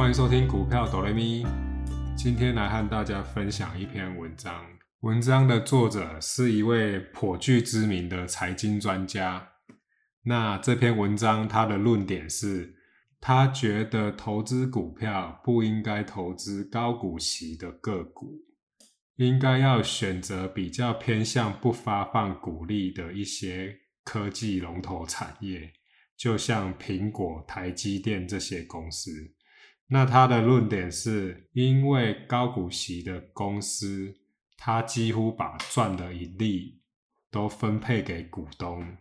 欢迎收听股票哆来咪。今天来和大家分享一篇文章，文章的作者是一位颇具知名的财经专家。那这篇文章他的论点是，他觉得投资股票不应该投资高股息的个股，应该要选择比较偏向不发放股利的一些科技龙头产业，就像苹果、台积电这些公司。那他的论点是，因为高股息的公司，他几乎把赚的盈利都分配给股东。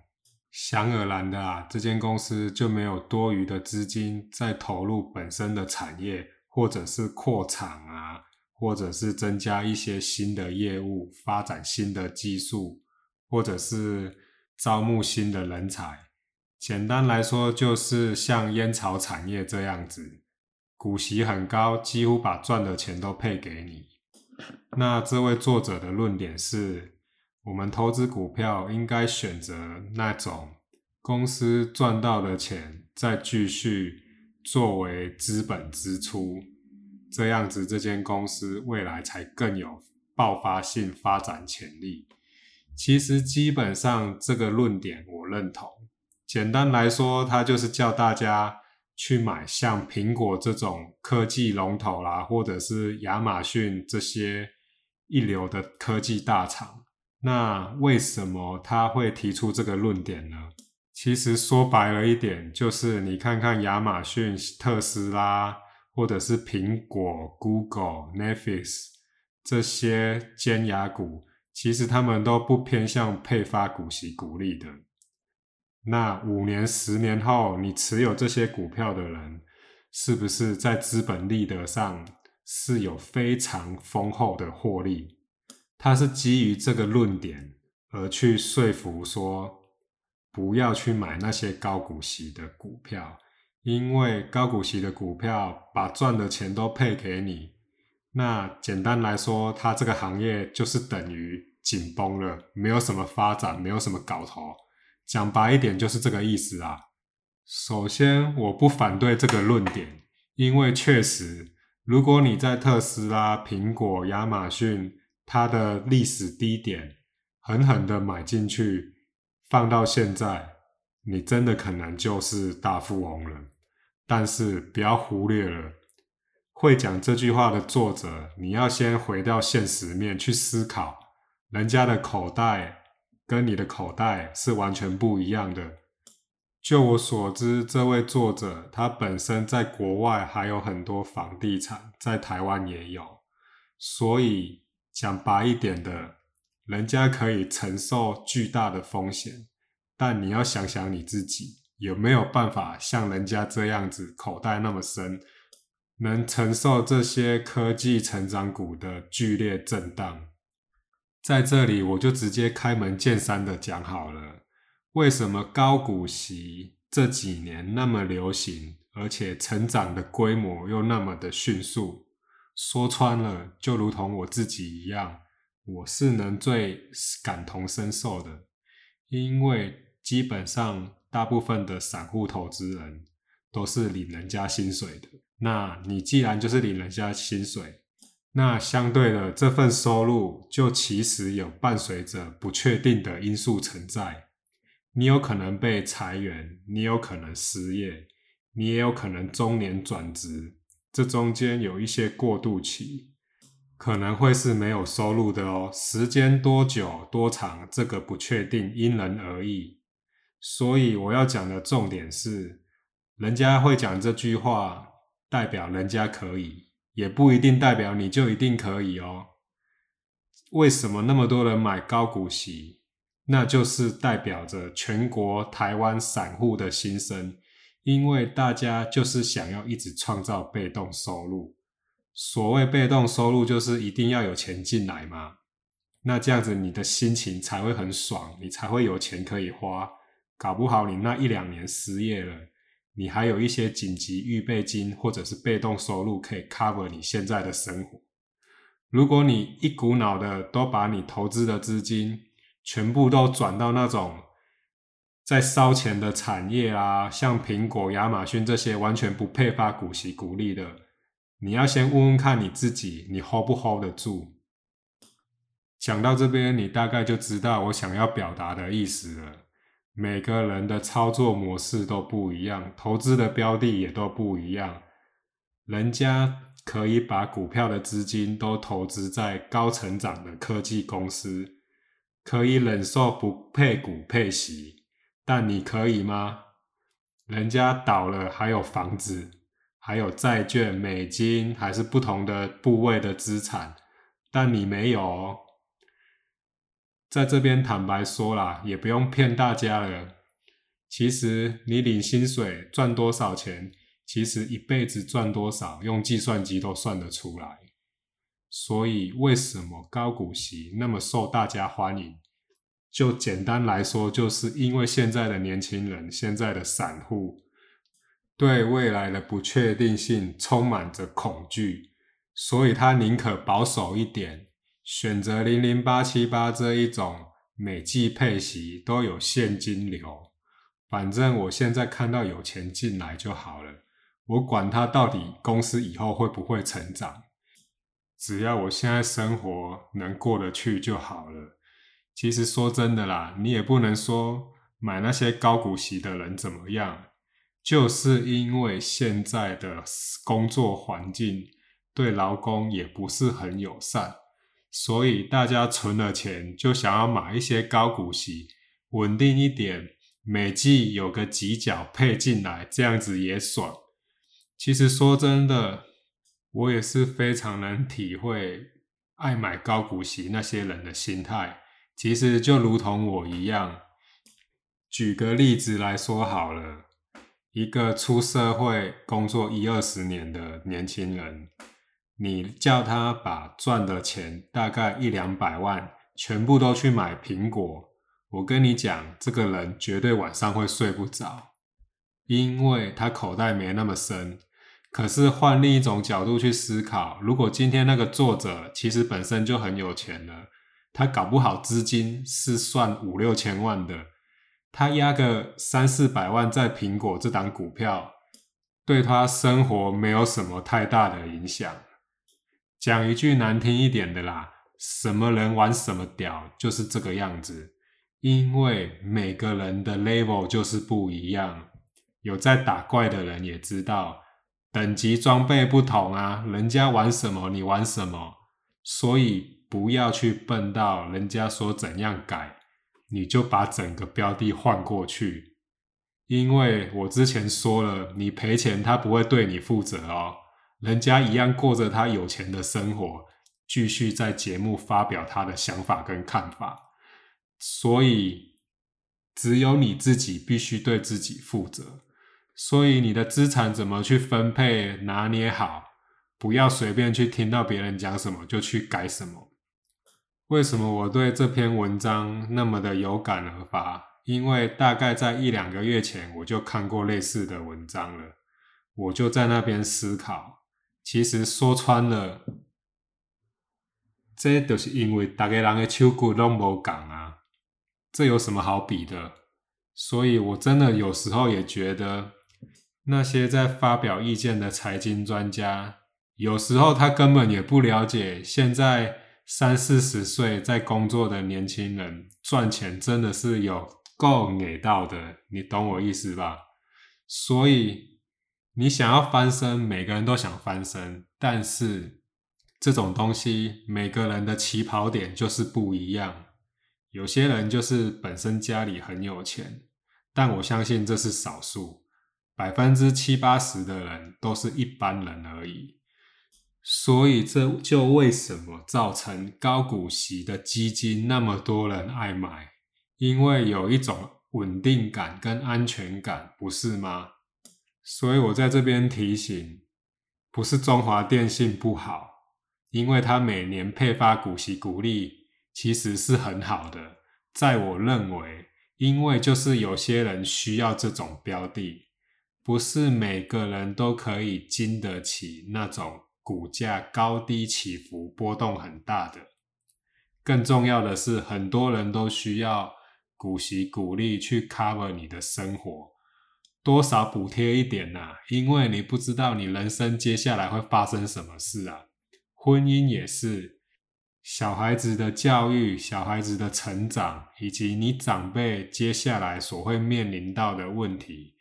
想而然的啊，这间公司就没有多余的资金再投入本身的产业，或者是扩厂啊，或者是增加一些新的业务，发展新的技术，或者是招募新的人才。简单来说，就是像烟草产业这样子，股息很高，几乎把赚的钱都配给你。那这位作者的论点是。我们投资股票应该选择那种公司赚到的钱，再继续作为资本支出，这样子这间公司未来才更有爆发性发展潜力。其实基本上这个论点我认同。简单来说，它就是叫大家去买像苹果这种科技龙头啦，或者是亚马逊这些一流的科技大厂。那为什么他会提出这个论点呢？其实说白了一点，就是你看看亚马逊、特斯拉，或者是苹果、Google、Netflix 这些尖牙股，其实他们都不偏向配发股息股利的。那五年、十年后，你持有这些股票的人，是不是在资本利得上是有非常丰厚的获利？他是基于这个论点而去说服说，不要去买那些高股息的股票，因为高股息的股票把赚的钱都配给你。那简单来说，它这个行业就是等于紧绷了，没有什么发展，没有什么搞头。讲白一点，就是这个意思啊。首先，我不反对这个论点，因为确实，如果你在特斯拉、苹果、亚马逊，它的历史低点狠狠的买进去，放到现在，你真的可能就是大富翁了。但是不要忽略了，会讲这句话的作者，你要先回到现实面去思考，人家的口袋跟你的口袋是完全不一样的。就我所知，这位作者他本身在国外还有很多房地产，在台湾也有，所以。讲白一点的，人家可以承受巨大的风险，但你要想想你自己有没有办法像人家这样子口袋那么深，能承受这些科技成长股的剧烈震荡。在这里，我就直接开门见山的讲好了，为什么高股息这几年那么流行，而且成长的规模又那么的迅速？说穿了，就如同我自己一样，我是能最感同身受的，因为基本上大部分的散户投资人都是领人家薪水的。那你既然就是领人家薪水，那相对的这份收入就其实有伴随着不确定的因素存在。你有可能被裁员，你有可能失业，你也有可能中年转职。这中间有一些过渡期，可能会是没有收入的哦。时间多久多长，这个不确定，因人而异。所以我要讲的重点是，人家会讲这句话，代表人家可以，也不一定代表你就一定可以哦。为什么那么多人买高股息？那就是代表着全国台湾散户的心声。因为大家就是想要一直创造被动收入，所谓被动收入就是一定要有钱进来嘛，那这样子你的心情才会很爽，你才会有钱可以花。搞不好你那一两年失业了，你还有一些紧急预备金或者是被动收入可以 cover 你现在的生活。如果你一股脑的都把你投资的资金全部都转到那种。在烧钱的产业啊，像苹果、亚马逊这些完全不配发股息股利的，你要先问问看你自己，你 hold 不 hold 得住？讲到这边，你大概就知道我想要表达的意思了。每个人的操作模式都不一样，投资的标的也都不一样。人家可以把股票的资金都投资在高成长的科技公司，可以忍受不配股配息，但你可以吗？人家倒了还有房子，还有债券、美金，还是不同的部位的资产，但你没有。在这边坦白说啦，也不用骗大家了。其实你领薪水赚多少钱，其实一辈子赚多少，用计算机都算得出来。所以为什么高股息那么受大家欢迎？就简单来说，就是因为现在的年轻人、现在的散户对未来的不确定性充满着恐惧，所以他宁可保守一点。选择零零八七八这一种每季配息都有现金流，反正我现在看到有钱进来就好了，我管它到底公司以后会不会成长，只要我现在生活能过得去就好了。其实说真的啦，你也不能说买那些高股息的人怎么样，就是因为现在的工作环境对劳工也不是很友善。所以大家存了钱，就想要买一些高股息，稳定一点，每季有个几角配进来，这样子也爽。其实说真的，我也是非常能体会爱买高股息那些人的心态。其实就如同我一样，举个例子来说好了，一个出社会工作一二十年的年轻人。你叫他把赚的钱大概一两百万全部都去买苹果，我跟你讲，这个人绝对晚上会睡不着，因为他口袋没那么深。可是换另一种角度去思考，如果今天那个作者其实本身就很有钱了，他搞不好资金是算五六千万的，他压个三四百万在苹果这档股票，对他生活没有什么太大的影响。讲一句难听一点的啦，什么人玩什么屌，就是这个样子。因为每个人的 level 就是不一样，有在打怪的人也知道，等级装备不同啊，人家玩什么你玩什么，所以不要去笨到人家说怎样改，你就把整个标的换过去。因为我之前说了，你赔钱他不会对你负责哦。人家一样过着他有钱的生活，继续在节目发表他的想法跟看法，所以只有你自己必须对自己负责。所以你的资产怎么去分配，拿捏好，不要随便去听到别人讲什么就去改什么。为什么我对这篇文章那么的有感而发？因为大概在一两个月前我就看过类似的文章了，我就在那边思考。其实说穿了，这就是因为大家人的手骨拢无共啊，这有什么好比的？所以我真的有时候也觉得，那些在发表意见的财经专家，有时候他根本也不了解，现在三四十岁在工作的年轻人赚钱真的是有够给到的，你懂我意思吧？所以。你想要翻身，每个人都想翻身，但是这种东西，每个人的起跑点就是不一样。有些人就是本身家里很有钱，但我相信这是少数，百分之七八十的人都是一般人而已。所以这就为什么造成高股息的基金那么多人爱买，因为有一种稳定感跟安全感，不是吗？所以我在这边提醒，不是中华电信不好，因为它每年配发股息股利，其实是很好的。在我认为，因为就是有些人需要这种标的，不是每个人都可以经得起那种股价高低起伏、波动很大的。更重要的是，很多人都需要股息股利去 cover 你的生活。多少补贴一点呐，因为你不知道你人生接下来会发生什么事啊。婚姻也是，小孩子的教育、小孩子的成长，以及你长辈接下来所会面临到的问题，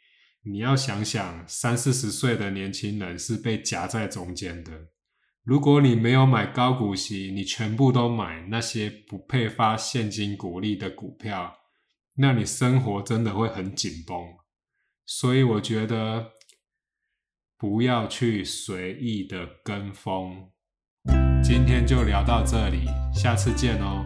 你要想想，三四十岁的年轻人是被夹在中间的。如果你没有买高股息，你全部都买那些不配发现金股利的股票，那你生活真的会很紧绷。所以我觉得不要去随意的跟风。今天就聊到这里，下次见哦。